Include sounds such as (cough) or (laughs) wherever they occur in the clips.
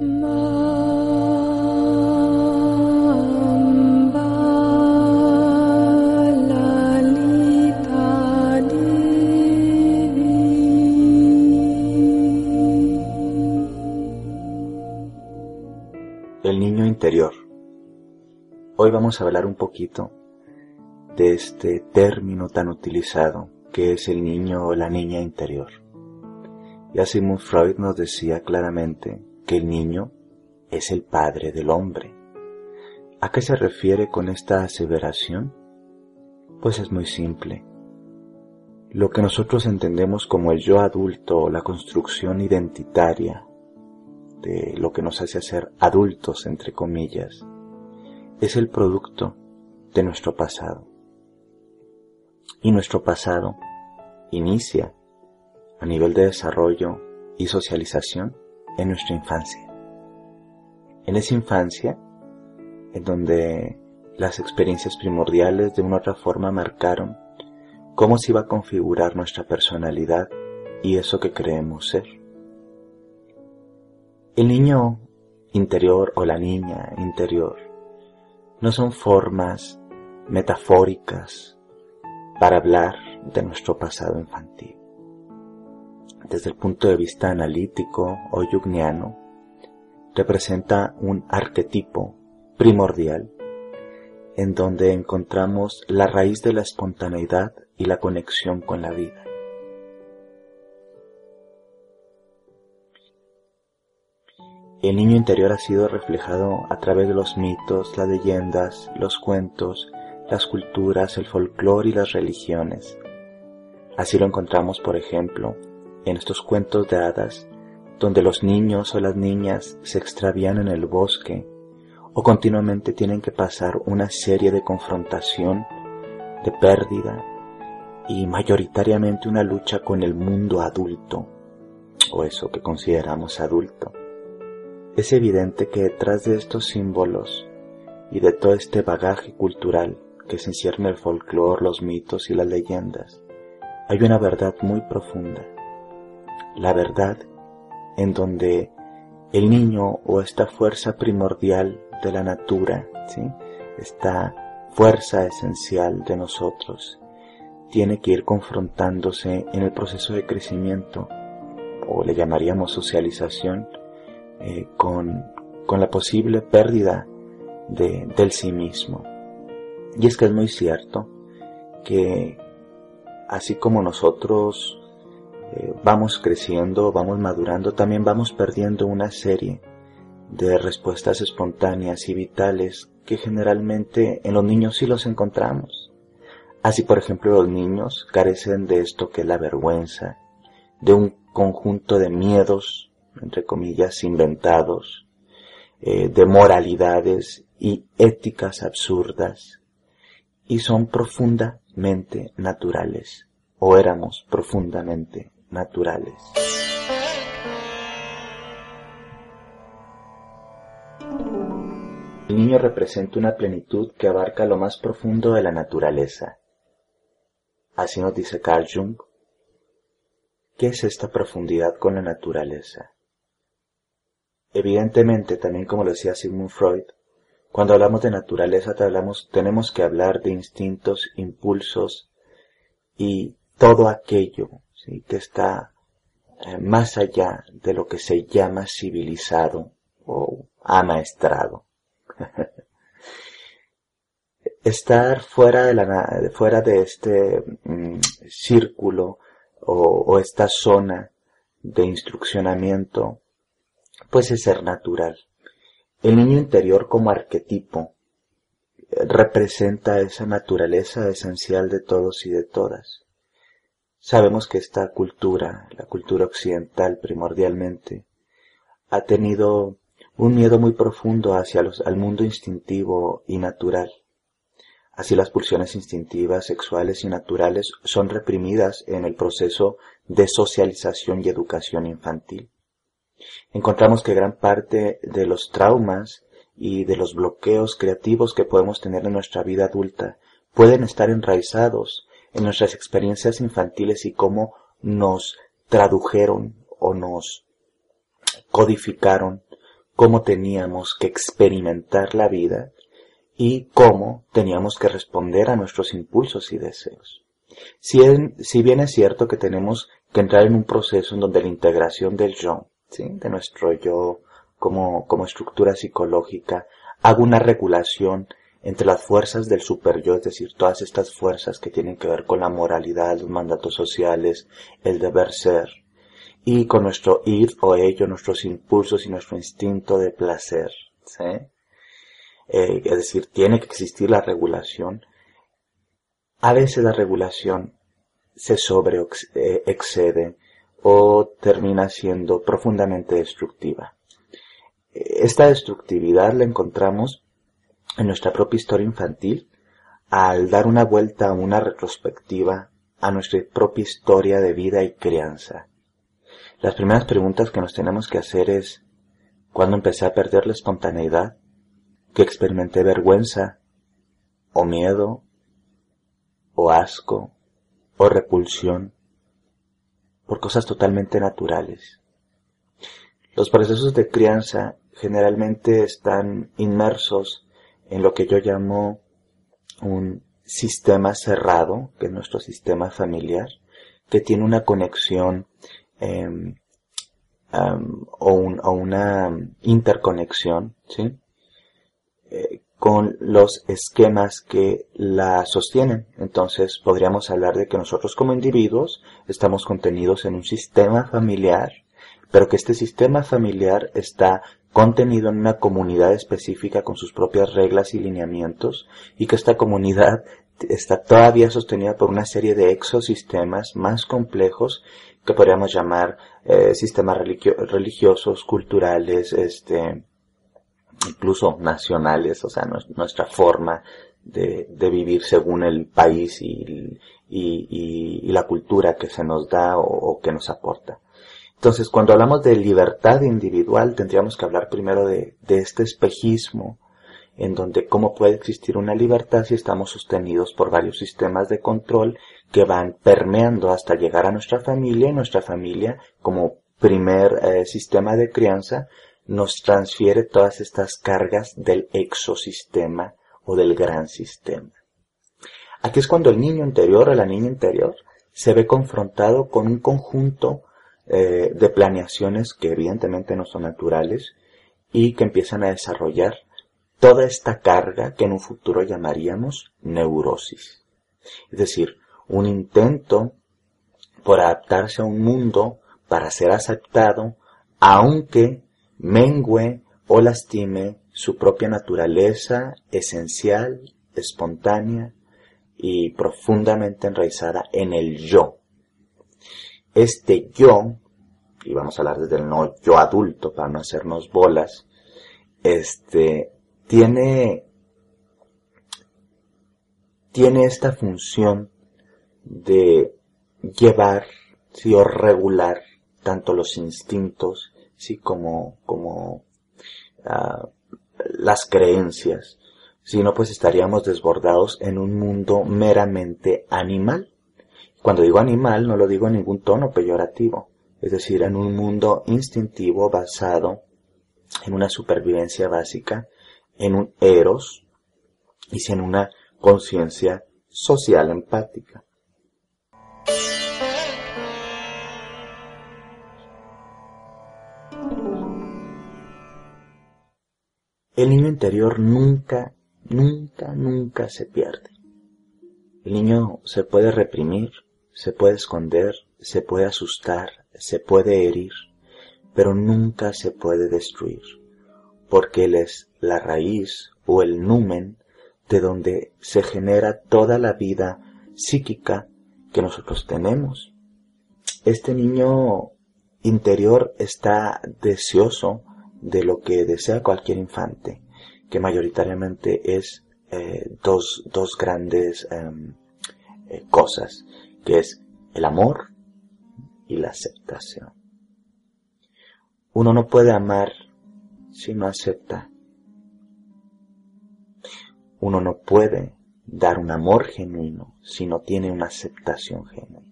El niño interior. Hoy vamos a hablar un poquito de este término tan utilizado que es el niño o la niña interior. Ya Sigmund Freud nos decía claramente que el niño es el padre del hombre. ¿A qué se refiere con esta aseveración? Pues es muy simple. Lo que nosotros entendemos como el yo adulto o la construcción identitaria de lo que nos hace ser adultos, entre comillas, es el producto de nuestro pasado. Y nuestro pasado inicia a nivel de desarrollo y socialización en nuestra infancia. En esa infancia, en donde las experiencias primordiales de una otra forma marcaron cómo se iba a configurar nuestra personalidad y eso que creemos ser. El niño interior o la niña interior no son formas metafóricas para hablar de nuestro pasado infantil desde el punto de vista analítico o yugniano, representa un arquetipo primordial en donde encontramos la raíz de la espontaneidad y la conexión con la vida. El niño interior ha sido reflejado a través de los mitos, las leyendas, los cuentos, las culturas, el folclore y las religiones. Así lo encontramos, por ejemplo, en estos cuentos de hadas, donde los niños o las niñas se extravían en el bosque o continuamente tienen que pasar una serie de confrontación, de pérdida y mayoritariamente una lucha con el mundo adulto o eso que consideramos adulto. Es evidente que detrás de estos símbolos y de todo este bagaje cultural que se encierne el folclore, los mitos y las leyendas, hay una verdad muy profunda la verdad en donde el niño o esta fuerza primordial de la natura, ¿sí? esta fuerza esencial de nosotros, tiene que ir confrontándose en el proceso de crecimiento, o le llamaríamos socialización, eh, con, con, la posible pérdida de, del sí mismo. Y es que es muy cierto que así como nosotros eh, vamos creciendo, vamos madurando, también vamos perdiendo una serie de respuestas espontáneas y vitales que generalmente en los niños sí los encontramos. Así, por ejemplo, los niños carecen de esto que es la vergüenza, de un conjunto de miedos, entre comillas, inventados, eh, de moralidades y éticas absurdas, y son profundamente naturales, o éramos profundamente naturales. El niño representa una plenitud que abarca lo más profundo de la naturaleza. Así nos dice Carl Jung. ¿Qué es esta profundidad con la naturaleza? Evidentemente, también como lo decía Sigmund Freud, cuando hablamos de naturaleza tenemos que hablar de instintos, impulsos y todo aquello que está eh, más allá de lo que se llama civilizado o amaestrado. (laughs) Estar fuera de, la, fuera de este mm, círculo o, esta zona de instruccionamiento, pues es ser natural. El niño interior como arquetipo eh, representa esa naturaleza esencial de todos y de todas. Sabemos que esta cultura, la cultura occidental primordialmente, ha tenido un miedo muy profundo hacia los, al mundo instintivo y natural. Así las pulsiones instintivas, sexuales y naturales son reprimidas en el proceso de socialización y educación infantil. Encontramos que gran parte de los traumas y de los bloqueos creativos que podemos tener en nuestra vida adulta pueden estar enraizados en nuestras experiencias infantiles y cómo nos tradujeron o nos codificaron cómo teníamos que experimentar la vida y cómo teníamos que responder a nuestros impulsos y deseos. Si, bien es cierto que tenemos que entrar en un proceso en donde la integración del yo, de nuestro yo como, como estructura psicológica, haga una regulación entre las fuerzas del super yo, es decir, todas estas fuerzas que tienen que ver con la moralidad, los mandatos sociales, el deber ser, y con nuestro ir o ello, nuestros impulsos y nuestro instinto de placer. ¿sí? Eh, es decir, tiene que existir la regulación. A veces la regulación se sobre eh, excede o termina siendo profundamente destructiva. Esta destructividad la encontramos en nuestra propia historia infantil al dar una vuelta una retrospectiva a nuestra propia historia de vida y crianza. Las primeras preguntas que nos tenemos que hacer es, ¿cuándo empecé a perder la espontaneidad? ¿Que experimenté vergüenza? ¿O miedo? ¿O asco? ¿O repulsión? Por cosas totalmente naturales. Los procesos de crianza generalmente están inmersos en lo que yo llamo un sistema cerrado, que es nuestro sistema familiar, que tiene una conexión Em, o, una interconexión. Eh, con los esquemas que la sostienen. Entonces podríamos hablar de que nosotros como individuos estamos contenidos en un sistema familiar, pero que este sistema familiar está contenido en una comunidad específica con sus propias reglas y lineamientos y que esta comunidad está todavía sostenida por una serie de exosistemas más complejos que podríamos llamar eh, sistemas religiosos, culturales, este, incluso nacionales, o sea, nuestra forma de, vivir según el país y, la cultura que se nos da o, que nos aporta. Entonces, cuando hablamos de libertad individual, tendríamos que hablar primero de, este espejismo en donde cómo puede existir una libertad si estamos sostenidos por varios sistemas de control que van permeando hasta llegar a nuestra familia y nuestra familia como primer eh, sistema de crianza nos transfiere todas estas cargas del exosistema o del gran sistema. Aquí es cuando el niño interior o la niña interior se ve confrontado con un conjunto eh, de planeaciones que evidentemente no son naturales y que empiezan a desarrollar toda esta carga que en un futuro llamaríamos neurosis. Es decir, un intento por adaptarse a un mundo para ser aceptado, aunque mengüe o lastime su propia naturaleza esencial, espontánea y profundamente enraizada en el yo. Este yo, y vamos a hablar desde el no yo adulto para no hacernos bolas, este, tiene, tiene esta función de llevar, sí, o regular tanto los instintos, sí, como, como uh, las creencias. Si no, pues estaríamos desbordados en un mundo meramente animal. Cuando digo animal, no lo digo en ningún tono peyorativo. Es decir, en un mundo instintivo basado en una supervivencia básica en un eros y en una conciencia social empática. El niño interior nunca, nunca, nunca se pierde. El niño se puede reprimir, se puede esconder, se puede asustar, se puede herir, pero nunca se puede destruir porque Él es la raíz o el numen de donde se genera toda la vida psíquica que nosotros tenemos. Este niño interior está deseoso de lo que desea cualquier infante, que mayoritariamente es eh, dos, dos, grandes em, eh, cosas, que es el amor y la aceptación. Uno no puede amar si no acepta. Uno no puede dar un amor genuino si no tiene una aceptación genuina.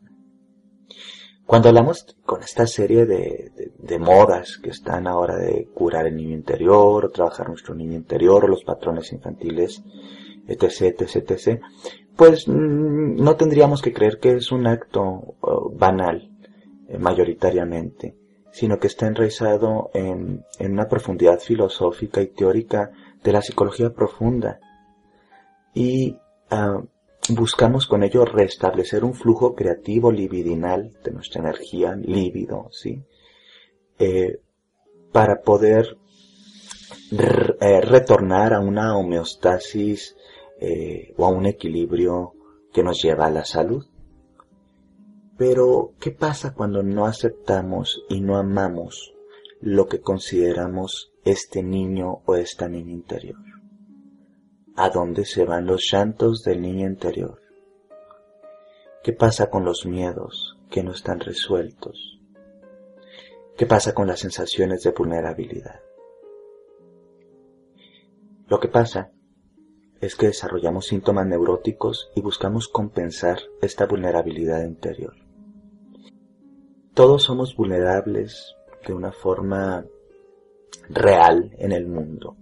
Cuando hablamos con esta serie de, modas que están ahora de curar el niño interior, o trabajar nuestro niño interior, o los patrones infantiles, etc., etc., pues mm, no tendríamos que creer que es un acto banal, eh, mayoritariamente, sino que está enraizado en, una profundidad filosófica y teórica de la psicología profunda. Y ah, buscamos con ello restablecer un flujo creativo libidinal de nuestra energía, líbido, ¿sí? Eh, para poder eh, retornar a una homeostasis eh, o a un equilibrio que nos lleva a la salud. Pero, ¿qué pasa cuando no aceptamos y no amamos lo que consideramos este niño o esta niña interior? ¿A dónde se van los llantos del niño interior? ¿Qué pasa con los miedos que no están resueltos? ¿Qué pasa con las sensaciones de vulnerabilidad? Lo que pasa es que desarrollamos síntomas neuróticos y buscamos compensar esta vulnerabilidad interior. Todos somos vulnerables de una forma real en el mundo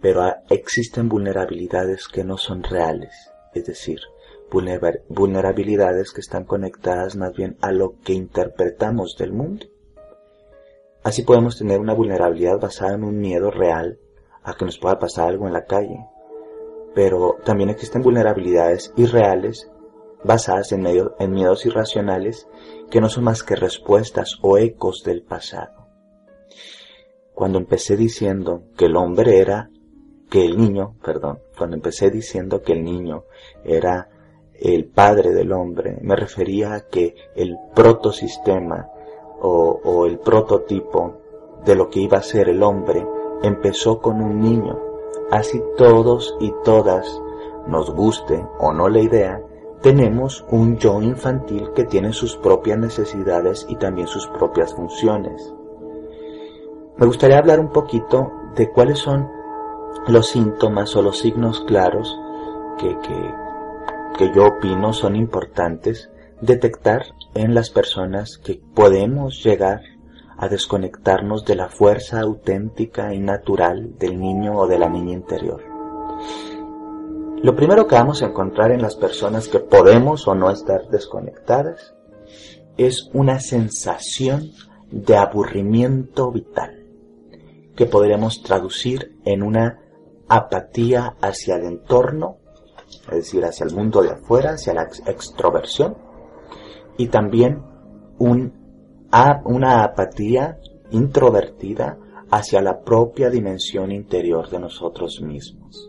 pero existen vulnerabilidades que no son reales, es decir, vulnerabilidades que están conectadas más bien a lo que interpretamos del mundo. Así podemos tener una vulnerabilidad basada en un miedo real a que nos pueda pasar algo en la calle, pero también existen vulnerabilidades irreales basadas en, en miedos irracionales que no son más que respuestas o ecos del pasado. Cuando empecé diciendo que el hombre era que el niño, perdón, cuando empecé diciendo que el niño era el padre del hombre, me refería a que el protosistema o, o el prototipo de lo que iba a ser el hombre empezó con un niño. Así todos y todas, nos guste o no la idea, tenemos un yo infantil que tiene sus propias necesidades y también sus propias funciones. Me gustaría hablar un poquito de cuáles son los síntomas o los signos claros que, que, yo opino son importantes detectar en las personas que podemos llegar a desconectarnos de la fuerza auténtica y natural del niño o de la niña interior. Lo primero que vamos a encontrar en las personas que podemos o no estar desconectadas es una sensación de aburrimiento vital que podríamos traducir en una apatía hacia el entorno, es decir, hacia el mundo de afuera, hacia la extroversión, y también un, una apatía introvertida hacia la propia dimensión interior de nosotros mismos.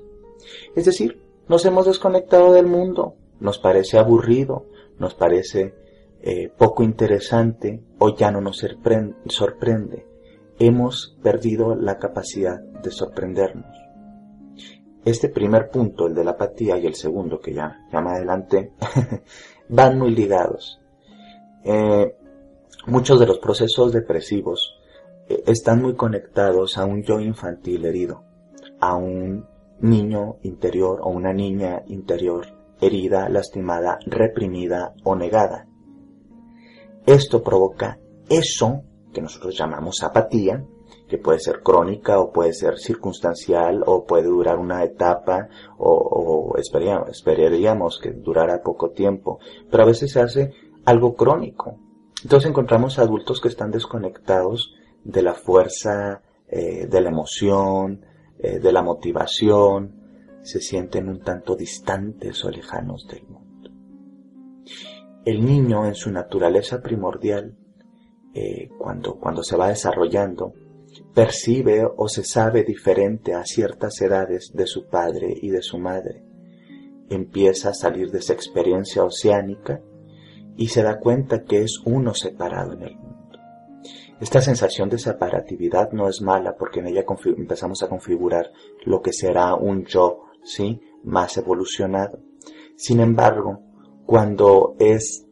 Es decir, nos hemos desconectado del mundo, nos parece aburrido, nos parece eh, poco interesante o ya no nos sorprende hemos perdido la capacidad de sorprendernos. Este primer punto, el de la apatía, y el segundo, que ya, ya más adelante, (laughs) van muy ligados. Eh, muchos de los procesos depresivos eh, están muy conectados a un yo infantil herido, a un niño interior o una niña interior herida, lastimada, reprimida o negada. Esto provoca eso que nosotros llamamos apatía, que puede ser crónica o puede ser circunstancial o puede durar una etapa o, esperaríamos, que durara poco tiempo, pero a veces se hace algo crónico. Entonces encontramos adultos que están desconectados de la fuerza, eh, de la emoción, eh, de la motivación, se sienten un tanto distantes o lejanos del mundo. El niño en su naturaleza primordial eh, cuando, cuando se va desarrollando, percibe o se sabe diferente a ciertas edades de su padre y de su madre. Empieza a salir de esa experiencia oceánica y se da cuenta que es uno separado en el mundo. Esta sensación de separatividad no es mala porque en ella empezamos a configurar lo que será un yo, ¿sí? Más evolucionado. Sin embargo, cuando es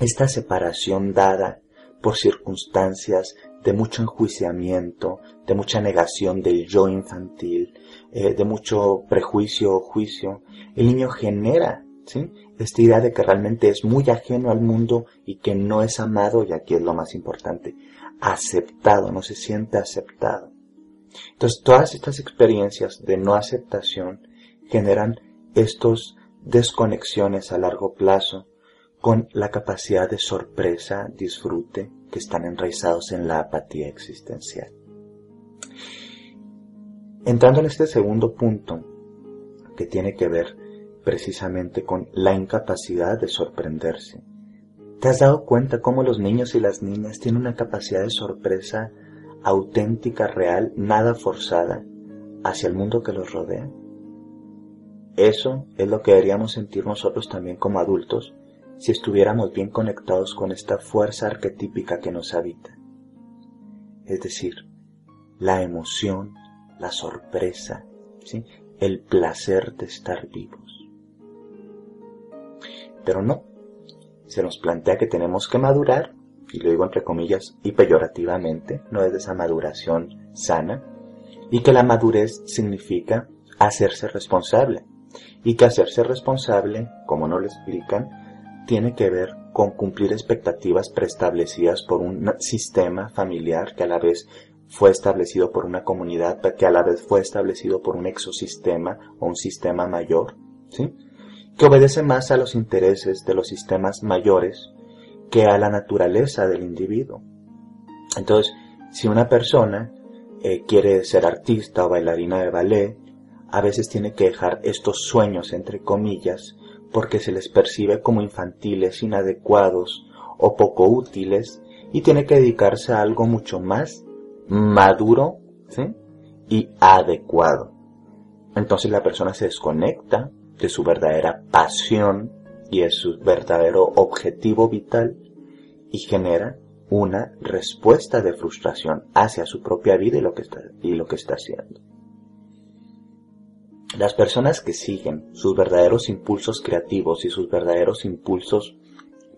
esta separación dada por circunstancias de mucho enjuiciamiento, de mucha negación del yo infantil, eh, de mucho prejuicio o juicio, el niño genera ¿sí? Esta idea de que realmente es muy ajeno al mundo y que no es amado, y aquí es lo más importante, aceptado, no se siente aceptado. Entonces todas estas experiencias de no aceptación generan estos desconexiones a largo plazo con la capacidad de sorpresa, disfrute, que están enraizados en la apatía existencial. Entrando en este segundo punto, que tiene que ver precisamente con la incapacidad de sorprenderse, ¿Te has dado cuenta cómo los niños y las niñas tienen una capacidad de sorpresa auténtica, real, nada forzada hacia el mundo que los rodea? Eso es lo que deberíamos sentir nosotros también como adultos si estuviéramos bien conectados con esta fuerza arquetípica que nos habita. Es decir, la emoción, la sorpresa, ¿sí? el placer de estar vivos. Pero no, se nos plantea que tenemos que madurar, y lo digo entre comillas y peyorativamente, no es de esa maduración sana, y que la madurez significa hacerse responsable, y que hacerse responsable, como nos lo explican, tiene que ver con cumplir expectativas preestablecidas por un sistema familiar que a la vez fue establecido por una comunidad, que a la vez fue establecido por un exosistema o un sistema mayor, ¿sí? Que obedece más a los intereses de los sistemas mayores que a la naturaleza del individuo. Entonces, si una persona eh, quiere ser artista o bailarina de ballet, a veces tiene que dejar estos sueños, entre comillas, porque se les percibe como infantiles, inadecuados o poco útiles, y tiene que dedicarse a algo mucho más maduro y adecuado. Entonces la persona se desconecta de su verdadera pasión y de su verdadero objetivo vital y genera una respuesta de frustración hacia su propia vida y lo que está, y lo que está haciendo. Las personas que siguen sus verdaderos impulsos creativos y sus verdaderos impulsos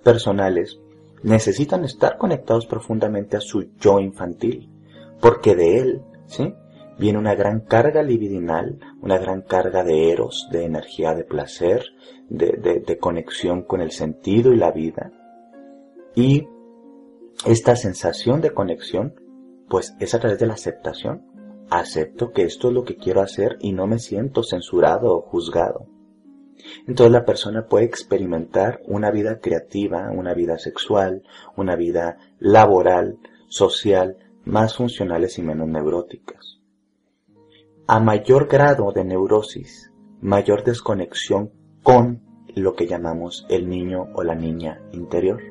personales necesitan estar conectados profundamente a su yo infantil, porque de él, ¿sí? Viene una gran carga libidinal, una gran carga de eros, de energía de placer, de, conexión con el sentido y la vida. Y esta sensación de conexión, pues es a través de la aceptación. Acepto que esto es lo que quiero hacer y no me siento censurado o juzgado. Entonces la persona puede experimentar una vida creativa, una vida sexual, una vida laboral, social, más funcionales y menos neuróticas. A mayor grado de neurosis, mayor desconexión con lo que llamamos el niño o la niña interior.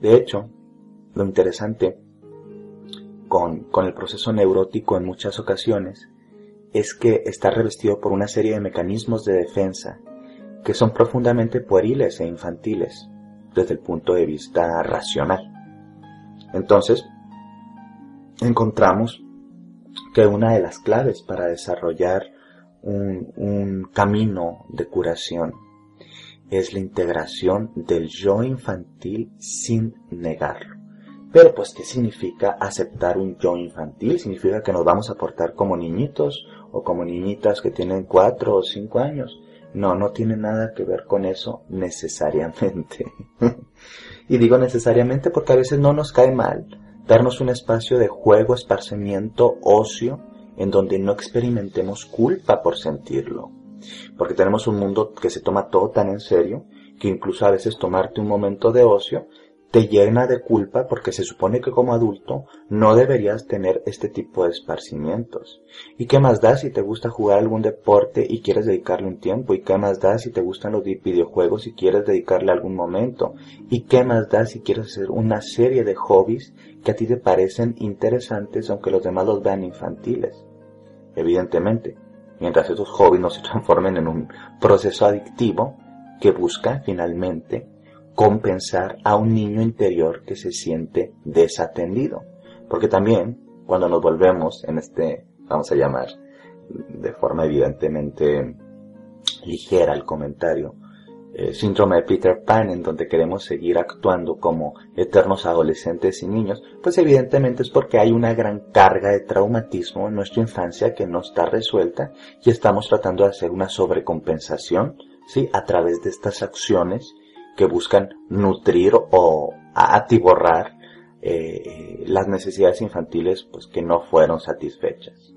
De hecho, lo interesante con, el proceso neurótico en muchas ocasiones es que está revestido por una serie de mecanismos de defensa que son profundamente pueriles e infantiles desde el punto de vista racional. Entonces, encontramos que una de las claves para desarrollar un, camino de curación es la integración del yo infantil sin negarlo. Pero pues, ¿qué significa aceptar un yo infantil? ¿Significa que nos vamos a portar como niñitos o como niñitas que tienen cuatro o cinco años? No, no tiene nada que ver con eso necesariamente. (laughs) y digo necesariamente porque a veces no nos cae mal darnos un espacio de juego, esparcimiento, ocio, en donde no experimentemos culpa por sentirlo. Porque tenemos un mundo que se toma todo tan en serio que incluso a veces tomarte un momento de ocio te llena de culpa porque se supone que como adulto no deberías tener este tipo de esparcimientos. ¿Y qué más da si te gusta jugar algún deporte y quieres dedicarle un tiempo? ¿Y qué más da si te gustan los videojuegos y quieres dedicarle algún momento? ¿Y qué más da si quieres hacer una serie de hobbies que a ti te parecen interesantes aunque los demás los vean infantiles? Evidentemente, mientras esos hobbies no se transformen en un proceso adictivo que busca finalmente compensar a un niño interior que se siente desatendido. Porque también cuando nos volvemos en este, vamos a llamar de forma evidentemente ligera el comentario, eh, síndrome de Peter Pan, en donde queremos seguir actuando como eternos adolescentes y niños, pues evidentemente es porque hay una gran carga de traumatismo en nuestra infancia que no está resuelta y estamos tratando de hacer una sobrecompensación, ¿sí? A través de estas acciones que buscan nutrir o atiborrar eh, las necesidades infantiles pues que no fueron satisfechas.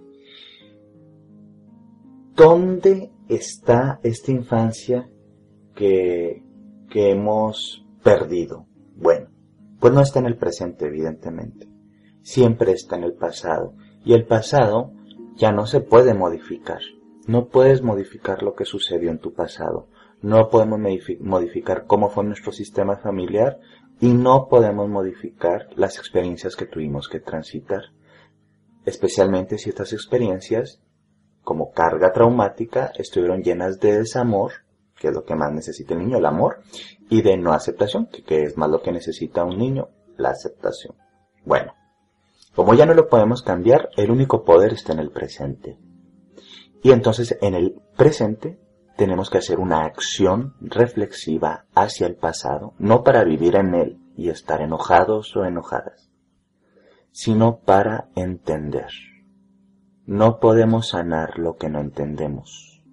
¿Dónde está esta infancia que, que hemos perdido? Bueno, pues no está en el presente, evidentemente. Siempre está en el pasado. Y el pasado ya no se puede modificar. No puedes modificar lo que sucedió en tu pasado. No podemos modificar cómo fue nuestro sistema familiar y no podemos modificar las experiencias que tuvimos que transitar. Especialmente si estas experiencias, como carga traumática, estuvieron llenas de desamor que es lo que más necesita el niño, el amor, y de no aceptación, que, es más lo que necesita un niño, la aceptación. Bueno, como ya no lo podemos cambiar, el único poder está en el presente. Y entonces en el presente tenemos que hacer una acción reflexiva hacia el pasado, no para vivir en él y estar enojados o enojadas, sino para entender. No podemos sanar lo que no entendemos.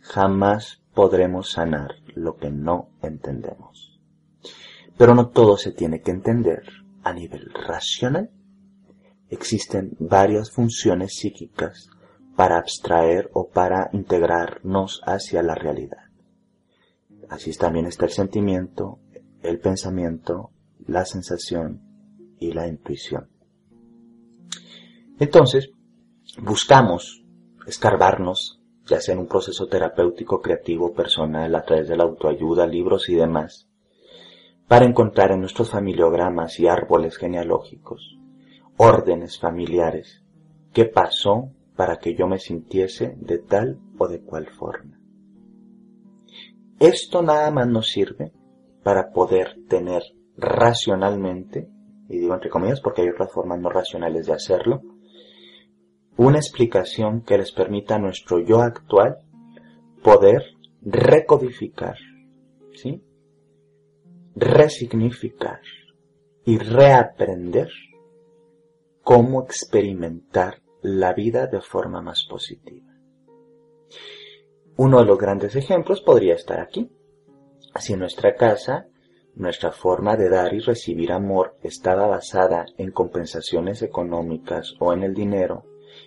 Jamás podremos sanar lo que no entendemos. Pero no todo se tiene que entender a nivel racional. Existen varias funciones psíquicas para abstraer o para integrarnos hacia la realidad. Así también está el sentimiento, el pensamiento, la sensación y la intuición. Entonces, buscamos escarbarnos ya sea en un proceso terapéutico, creativo, personal, a través de la autoayuda, libros y demás, para encontrar en nuestros familiogramas y árboles genealógicos órdenes familiares qué pasó para que yo me sintiese de tal o de cual forma. Esto nada más nos sirve para poder tener racionalmente, y digo entre comillas porque hay otras formas no racionales de hacerlo, una explicación que les permita a nuestro yo actual poder recodificar, ¿sí? resignificar y reaprender cómo experimentar la vida de forma más positiva. Uno de los grandes ejemplos podría estar aquí. Si en nuestra casa nuestra forma de dar y recibir amor estaba basada en compensaciones económicas o en el dinero,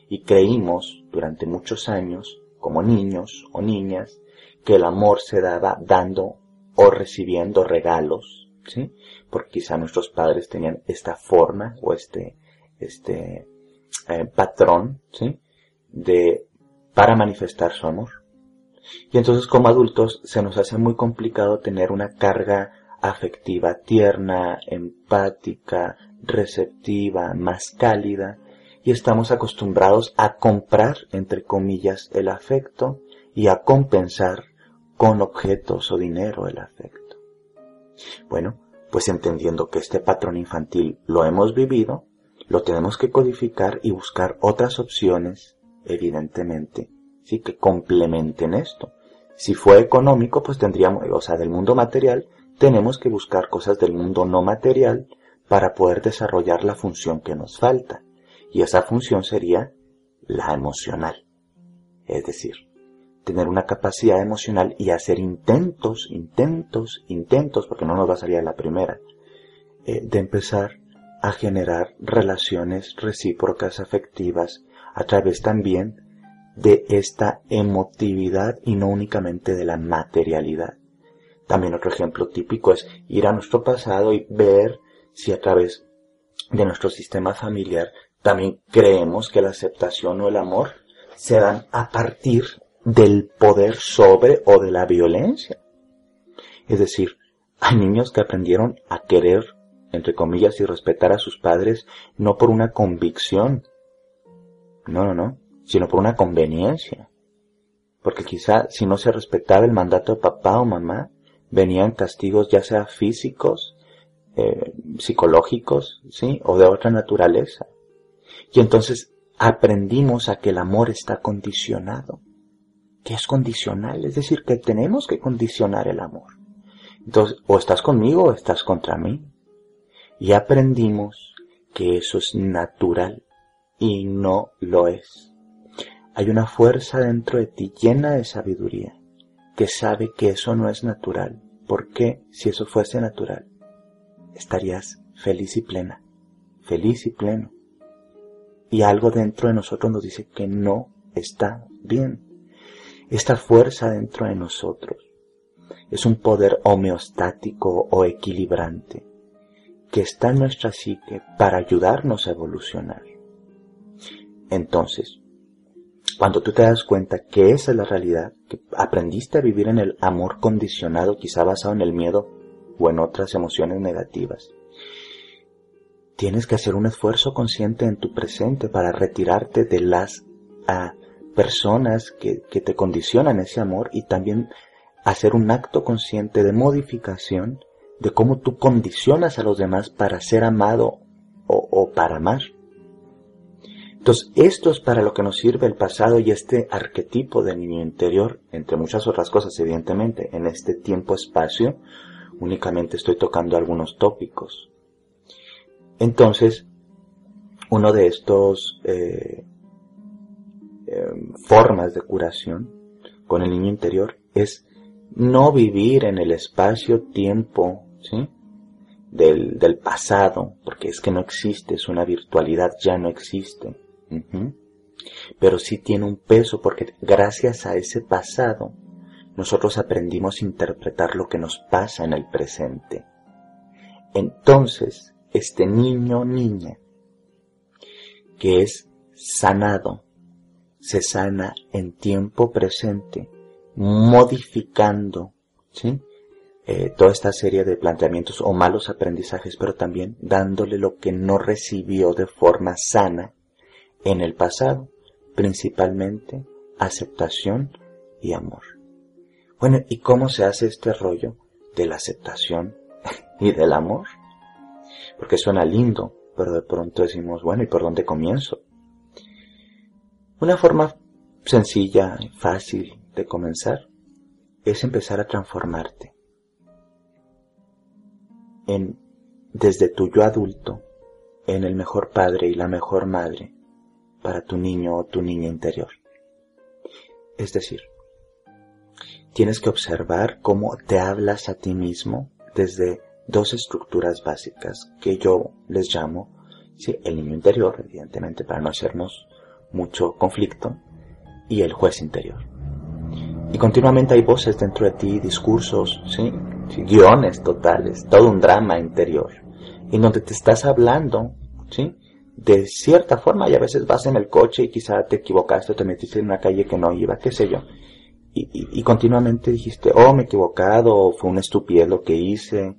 y creímos durante muchos años, como niños o niñas, que el amor se daba dando o recibiendo regalos, ¿sí? Porque quizá nuestros padres tenían esta forma o este, este eh, patrón, ¿sí? De, para manifestar su amor. Y entonces como adultos se nos hace muy complicado tener una carga afectiva tierna, empática, receptiva, más cálida, y estamos acostumbrados a comprar, entre comillas, el afecto y a compensar con objetos o dinero el afecto. Bueno, pues entendiendo que este patrón infantil lo hemos vivido, lo tenemos que codificar y buscar otras opciones, evidentemente, sí, que complementen esto. Si fue económico, pues tendríamos, o sea, del mundo material, tenemos que buscar cosas del mundo no material para poder desarrollar la función que nos falta y esa función sería la emocional. Es decir, tener una capacidad emocional y hacer intentos, intentos, intentos, porque no nos va a salir la primera, eh, de empezar a generar relaciones recíprocas afectivas a través también de esta emotividad y no únicamente de la materialidad. También otro ejemplo típico es ir a nuestro pasado y ver si a través de nuestro sistema familiar también creemos que la aceptación o el amor se dan a partir del poder sobre o de la violencia. Es decir, hay niños que aprendieron a querer, entre comillas, y respetar a sus padres no por una convicción, no, no, no, sino por una conveniencia. Porque quizá si no se respetaba el mandato de papá o mamá, venían castigos ya sea físicos, eh, psicológicos, ¿sí? O de otra naturaleza. Y entonces aprendimos a que el amor está condicionado, que es condicional, es decir, que tenemos que condicionar el amor. Entonces, o estás conmigo o estás contra mí. Y aprendimos que eso es natural y no lo es. Hay una fuerza dentro de ti llena de sabiduría que sabe que eso no es natural. porque si eso fuese natural? Estarías feliz y plena, feliz y pleno. Y algo dentro de nosotros nos dice que no está bien. Esta fuerza dentro de nosotros es un poder homeostático o equilibrante que está en nuestra psique para ayudarnos a evolucionar. Entonces, cuando tú te das cuenta que esa es la realidad, que aprendiste a vivir en el amor condicionado, quizá basado en el miedo o en otras emociones negativas, tienes que hacer un esfuerzo consciente en tu presente para retirarte de las ah, personas que, que te condicionan ese amor y también hacer un acto consciente de modificación de cómo tú condicionas a los demás para ser amado o, para amar. Entonces, esto es para lo que nos sirve el pasado y este arquetipo de niño interior, entre muchas otras cosas, evidentemente, en este tiempo-espacio, únicamente estoy tocando algunos tópicos. Entonces, uno de estos eh, em, formas de curación con el niño interior es no vivir en el espacio-tiempo, ¿sí? Del, del pasado, porque es que no existe, es una virtualidad, ya no existe pero sí tiene un peso porque gracias a ese pasado nosotros aprendimos a interpretar lo que nos pasa en el presente. Entonces, este niño o niña que es sanado, se sana en tiempo presente, modificando ¿sí? Eh, toda esta serie de planteamientos o malos aprendizajes, pero también dándole lo que no recibió de forma sana en el pasado, principalmente aceptación y amor. Bueno, ¿y cómo se hace este rollo de la aceptación (laughs) y del amor? Porque suena lindo, pero de pronto decimos, bueno, ¿y por dónde comienzo? Una forma sencilla y fácil de comenzar es empezar a transformarte en desde tu yo adulto en el mejor padre y la mejor madre para tu niño o tu niña interior. Es decir, tienes que observar cómo te hablas a ti mismo desde dos estructuras básicas que yo les llamo, sí, el niño interior, evidentemente para no hacernos mucho conflicto, y el juez interior. Y continuamente hay voces dentro de ti, discursos, ¿sí? Guiones totales, todo un drama interior, en donde te estás hablando, ¿sí? de cierta forma y a veces vas en el coche y quizá te equivocaste te metiste en una calle que no iba, qué sé yo. Y, y, continuamente dijiste, oh, me he equivocado, o fue una estupidez lo que hice,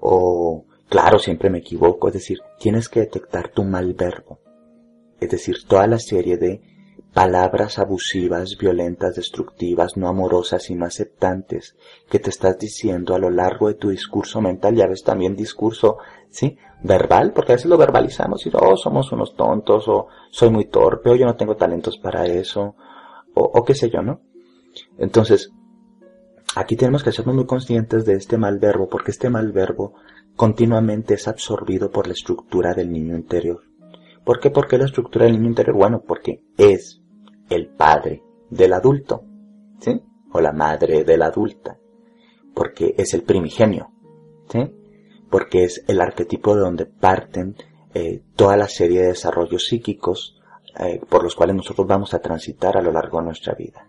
o claro, siempre me equivoco. Es decir, tienes que detectar tu mal verbo. Es decir, toda la serie de palabras abusivas, violentas, destructivas, no amorosas y no aceptantes que te estás diciendo a lo largo de tu discurso mental, ya ves también discurso, ¿sí? verbal, porque a veces lo verbalizamos y oh, somos unos tontos, o soy muy torpe, o yo no tengo talentos para eso, o, o qué sé yo, ¿no? Entonces, aquí tenemos que sernos muy conscientes de este mal verbo, porque este mal verbo continuamente es absorbido por la estructura del niño interior. ¿Por qué? Porque la estructura del niño interior, bueno, porque es el padre del adulto, ¿sí? O la madre de la adulta, porque es el primigenio, ¿sí? porque es el arquetipo de donde parten eh, toda la serie de desarrollos psíquicos eh, por los cuales nosotros vamos a transitar a lo largo de nuestra vida.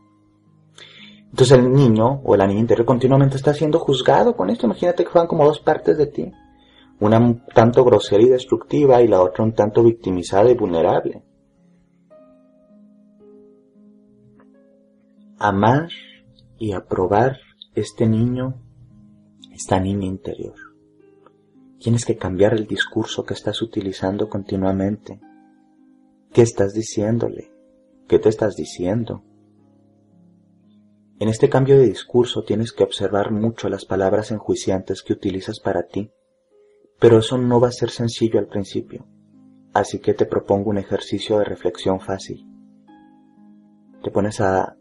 Entonces el niño o la niña interior continuamente está siendo juzgado con esto. Imagínate que fueran como dos partes de ti. Una un tanto grosera y destructiva y la otra un tanto victimizada y vulnerable. Amar y aprobar este niño, esta niña interior. Tienes que cambiar el discurso que estás utilizando continuamente. ¿Qué estás diciéndole? ¿Qué te estás diciendo? En este cambio de discurso tienes que observar mucho las palabras enjuiciantes que utilizas para ti, pero eso no va a ser sencillo al principio, así que te propongo un ejercicio de reflexión fácil. Te pones a,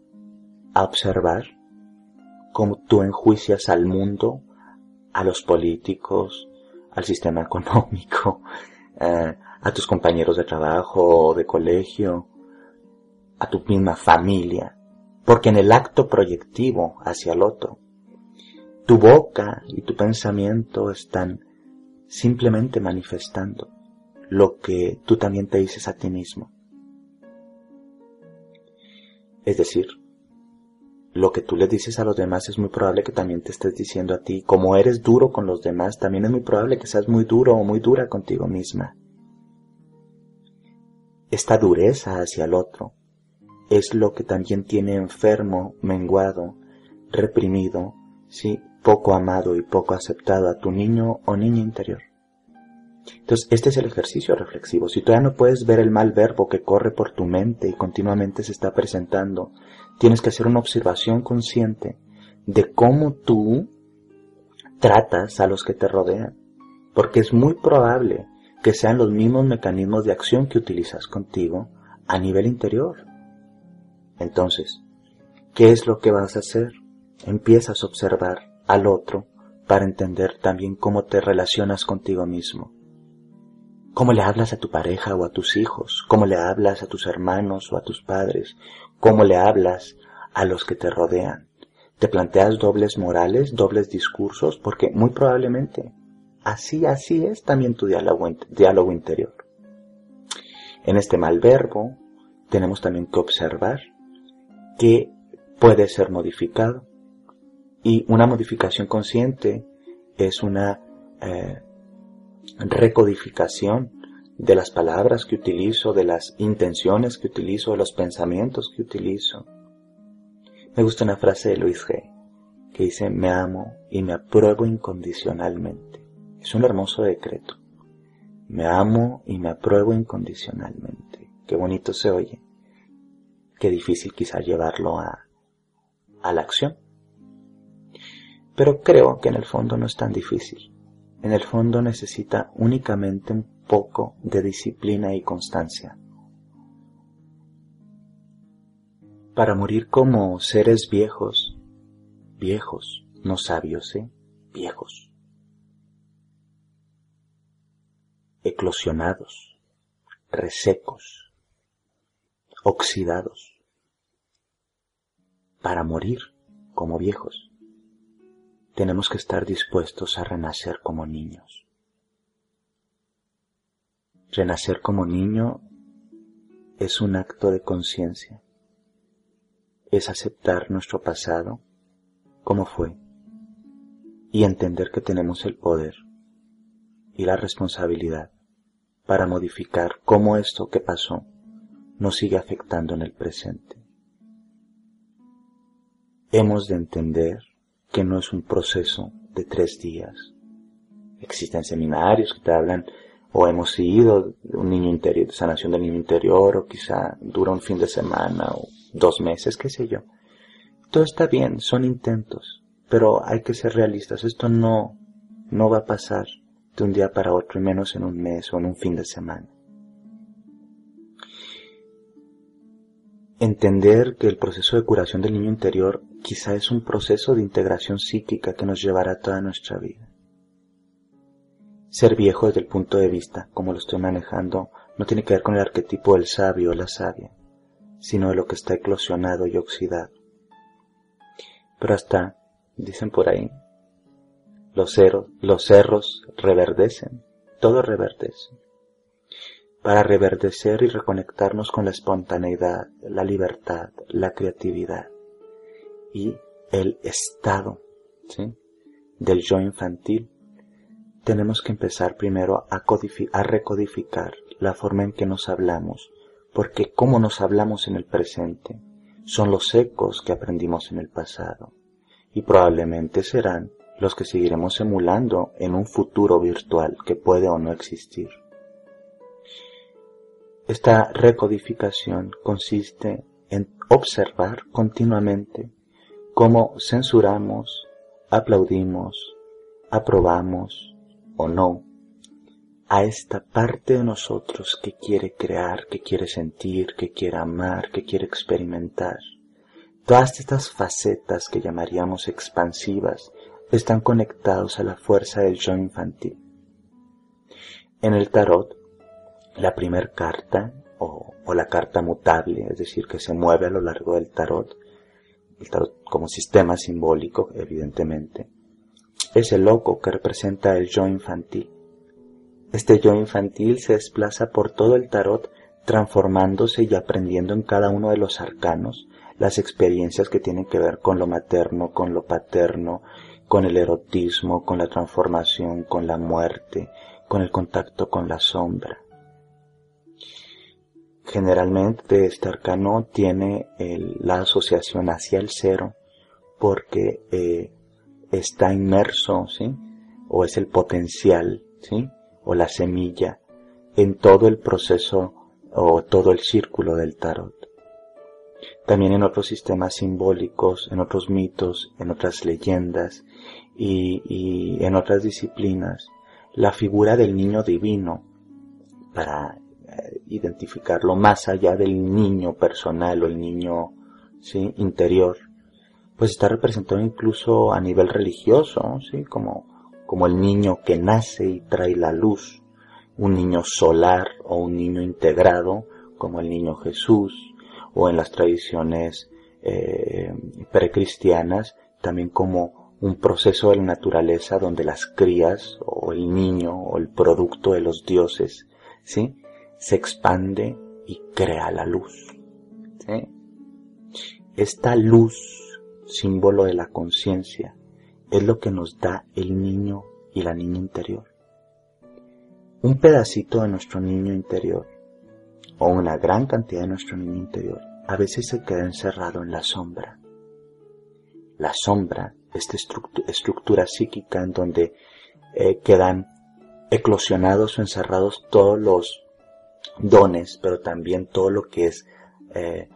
a observar cómo tú enjuicias al mundo, a los políticos, al sistema (laughs) económico, eh, a tus compañeros de trabajo o de colegio, a tu misma familia, porque en el acto proyectivo hacia el otro, tu boca y tu pensamiento están simplemente manifestando lo que tú también te dices a ti mismo. Es decir, lo que tú le dices a los demás es muy probable que también te estés diciendo a ti. Como eres duro con los demás, también es muy probable que seas muy duro o muy dura contigo misma. Esta dureza hacia el otro es lo que también tiene enfermo, menguado, reprimido, sí, poco amado y poco aceptado a tu niño o niña interior. Entonces, este es el ejercicio reflexivo. Si todavía no puedes ver el mal verbo que corre por tu mente y continuamente se está presentando, tienes que hacer una observación consciente de cómo tú tratas a los que te rodean. Porque es muy probable que sean los mismos mecanismos de acción que utilizas contigo a nivel interior. Entonces, ¿qué es lo que vas a hacer? Empiezas a observar al otro para entender también cómo te relacionas contigo mismo. Cómo le hablas a tu pareja o a tus hijos, cómo le hablas a tus hermanos o a tus padres, cómo le hablas a los que te rodean. ¿Te planteas dobles morales, dobles discursos? Porque muy probablemente así, así es también tu diálogo, interior. En este mal verbo tenemos también que observar que puede ser modificado. Y una modificación consciente es una eh, recodificación de las palabras que utilizo, de las intenciones que utilizo, de los pensamientos que utilizo. Me gusta una frase de Luis G. que dice, me amo y me apruebo incondicionalmente. Es un hermoso decreto. Me amo y me apruebo incondicionalmente. Qué bonito se oye. Qué difícil quizá llevarlo a, a la acción. Pero creo que en el fondo no es tan difícil. En el fondo necesita únicamente un poco de disciplina y constancia. Para morir como seres viejos, viejos, no sabios, ¿eh? Viejos. Eclosionados, resecos, oxidados, para morir como viejos. Tenemos que estar dispuestos a renacer como niños. Renacer como niño es un acto de conciencia. Es aceptar nuestro pasado como fue y entender que tenemos el poder y la responsabilidad para modificar cómo esto que pasó nos sigue afectando en el presente. Hemos de entender que no es un proceso de tres días. Existen seminarios que te hablan o hemos ido un niño interior, sanación del niño interior, o quizá dura un fin de semana o dos meses, qué sé yo. Todo está bien, son intentos, pero hay que ser realistas. Esto no, no va a pasar de un día para otro, y menos en un mes o en un fin de semana. Entender que el proceso de curación del niño interior quizá es un proceso de integración psíquica que nos llevará toda nuestra vida. Ser viejo desde el punto de vista, como lo estoy manejando, no tiene que ver con el arquetipo del sabio o la sabia, sino de lo que está eclosionado y oxidado. Pero hasta, dicen por ahí, los, cerros, los cerros reverdecen, todo reverdece para reverdecer y reconectarnos con la espontaneidad, la libertad, la creatividad y el estado del yo infantil, tenemos que empezar primero a, a recodificar la forma en que nos hablamos, porque cómo nos hablamos en el presente son los ecos que aprendimos en el pasado y probablemente serán los que seguiremos emulando en un futuro virtual que puede o no existir. Esta recodificación consiste en observar continuamente cómo censuramos, aplaudimos, aprobamos o no a esta parte de nosotros que quiere crear, que quiere sentir, que quiere amar, que quiere experimentar. Todas estas facetas que llamaríamos expansivas están conectados a la fuerza del yo infantil. En el tarot, la primera carta, o, o, la carta mutable, es decir, que se mueve a lo largo del tarot, el tarot como sistema simbólico, evidentemente, es el loco que representa el yo infantil. Este yo infantil se desplaza por todo el tarot transformándose y aprendiendo en cada uno de los arcanos las experiencias que tienen que ver con lo materno, con lo paterno, con el erotismo, con la transformación, con la muerte, con el contacto con la sombra. Generalmente este arcano tiene la asociación hacia el cero porque eh, está inmerso, ¿sí? O es el potencial, ¿sí? O la semilla en todo el proceso o todo el círculo del tarot. También en otros sistemas simbólicos, en otros mitos, en otras leyendas y, en otras disciplinas, la figura del niño divino, para identificarlo más allá del niño personal o el niño interior, pues está representado incluso a nivel religioso, ¿sí? Como, como el niño que nace y trae la luz, un niño solar o un niño integrado, como el niño Jesús, o en las tradiciones eh, precristianas, también como un proceso de la naturaleza donde las crías, o el niño, o el producto de los dioses, ¿sí? Se expande y crea la luz. Esta luz símbolo de la conciencia, es lo que nos da el niño y la niña interior. Un pedacito de nuestro niño interior, o una gran cantidad de nuestro niño interior, a veces se queda encerrado en la sombra. La sombra, esta estructura psíquica en donde eh, quedan eclosionados o encerrados todos los dones, pero también todo lo que es eh,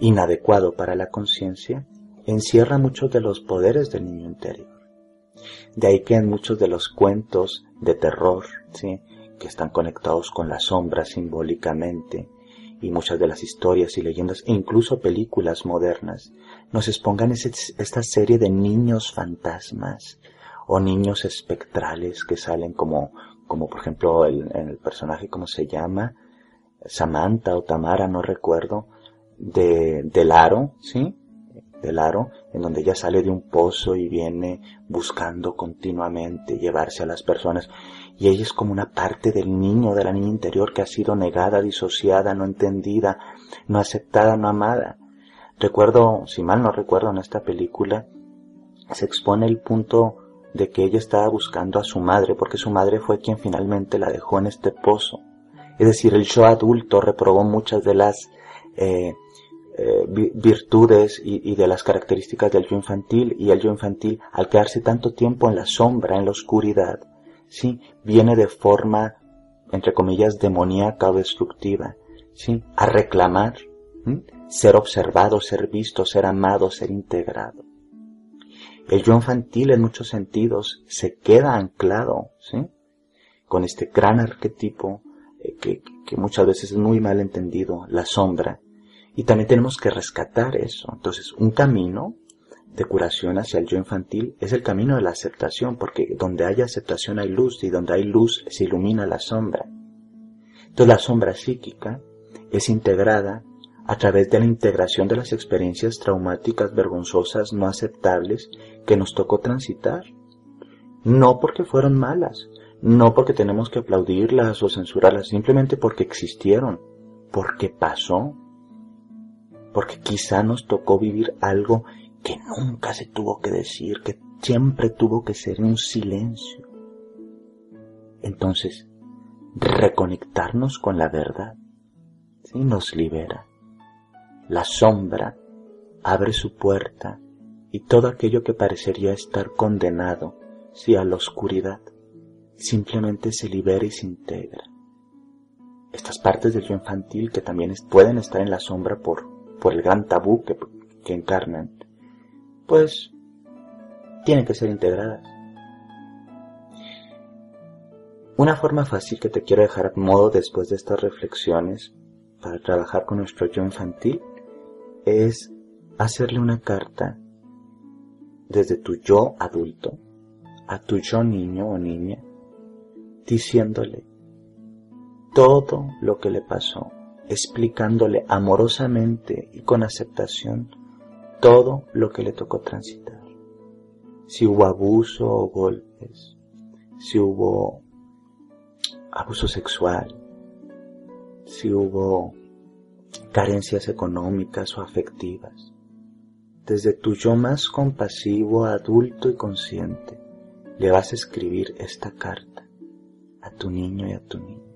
inadecuado para la conciencia, encierra muchos de los poderes del niño interior. De ahí que en muchos de los cuentos de terror, ¿sí? que están conectados con la sombra simbólicamente, y muchas de las historias y leyendas, e incluso películas modernas, nos expongan esta serie de niños fantasmas o niños espectrales que salen como, como por ejemplo el, el personaje, ¿cómo se llama? Samantha o Tamara, no recuerdo, de, del aro, ¿sí? del aro, en donde ella sale de un pozo y viene buscando continuamente llevarse a las personas. Y ella es como una parte del niño, de la niña interior que ha sido negada, disociada, no entendida, no aceptada, no amada. Recuerdo, si mal no recuerdo en esta película, se expone el punto de que ella estaba buscando a su madre, porque su madre fue quien finalmente la dejó en este pozo. Es decir, el yo adulto reprobó muchas de las eh, eh, virtudes y, de las características del yo infantil y el yo infantil al quedarse tanto tiempo en la sombra, en la oscuridad, sí, viene de forma, entre comillas, demoníaca o destructiva, sí, a reclamar ser observado, ser visto, ser amado, ser integrado. El yo infantil en muchos sentidos se queda anclado, sí, con este gran arquetipo eh, que, muchas veces es muy mal entendido, la sombra, y también tenemos que rescatar eso. Entonces, un camino de curación hacia el yo infantil es el camino de la aceptación, porque donde hay aceptación hay luz y donde hay luz se ilumina la sombra. Entonces la sombra psíquica es integrada a través de la integración de las experiencias traumáticas, vergonzosas, no aceptables que nos tocó transitar. No porque fueron malas, no porque tenemos que aplaudirlas o censurarlas, simplemente porque existieron, porque pasó, porque quizá nos tocó vivir algo que nunca se tuvo que decir, que siempre tuvo que ser un silencio. Entonces, reconectarnos con la verdad ¿sí? nos libera. La sombra abre su puerta y todo aquello que parecería estar condenado, sí, a la oscuridad, simplemente se libera y se integra. Estas partes del yo infantil que también pueden estar en la sombra por por el gran tabú que, encarnan, pues tienen que ser integradas. Una forma fácil que te quiero dejar a modo después de estas reflexiones para trabajar con nuestro yo infantil es hacerle una carta desde tu yo adulto a tu yo niño o niña diciéndole todo lo que le pasó, explicándole amorosamente y con aceptación todo lo que le tocó transitar. Si hubo abuso o golpes, si hubo abuso sexual, si hubo carencias económicas o afectivas. Desde tu yo más compasivo, adulto y consciente, le vas a escribir esta carta a tu niño y a tu niña,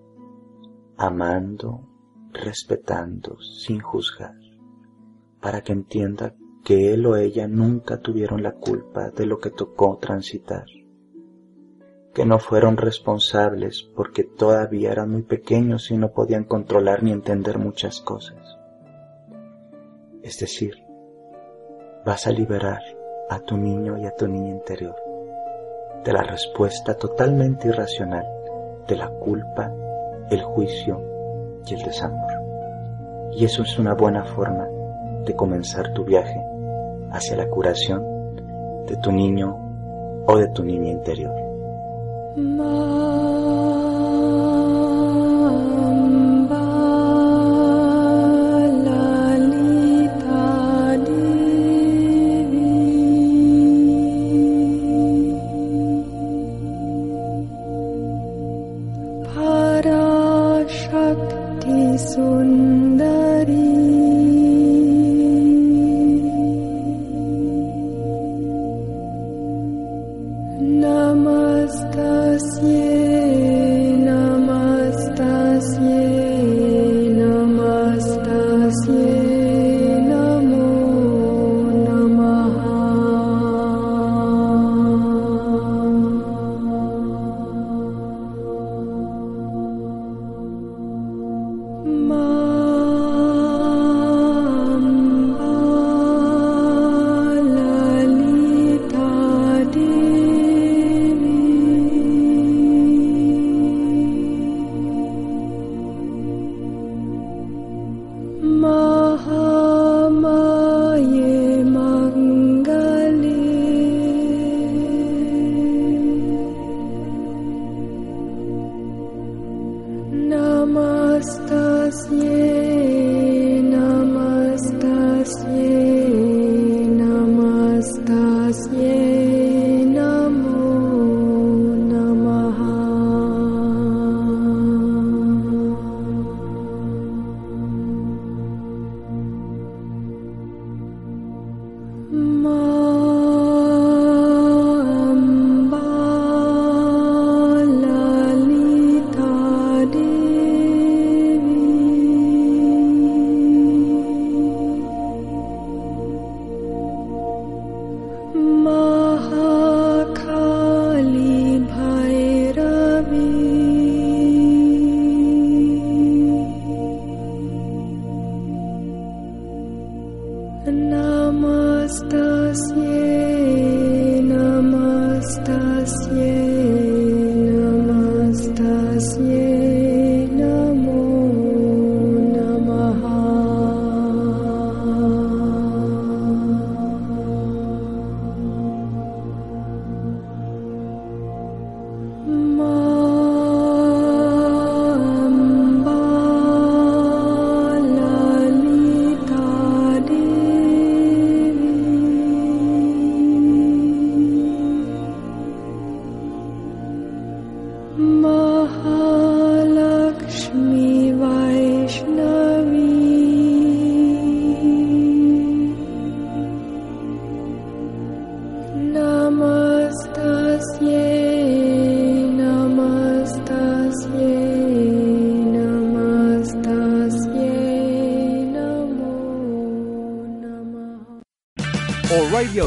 amando, respetando, sin juzgar, para que entienda que él o ella nunca tuvieron la culpa de lo que tocó transitar que no fueron responsables porque todavía eran muy pequeños y no podían controlar ni entender muchas cosas. Es decir, vas a liberar a tu niño y a tu niña interior de la respuesta totalmente irracional de la culpa, el juicio y el desamor. Y eso es una buena forma de comenzar tu viaje hacia la curación de tu niño o de tu niña interior.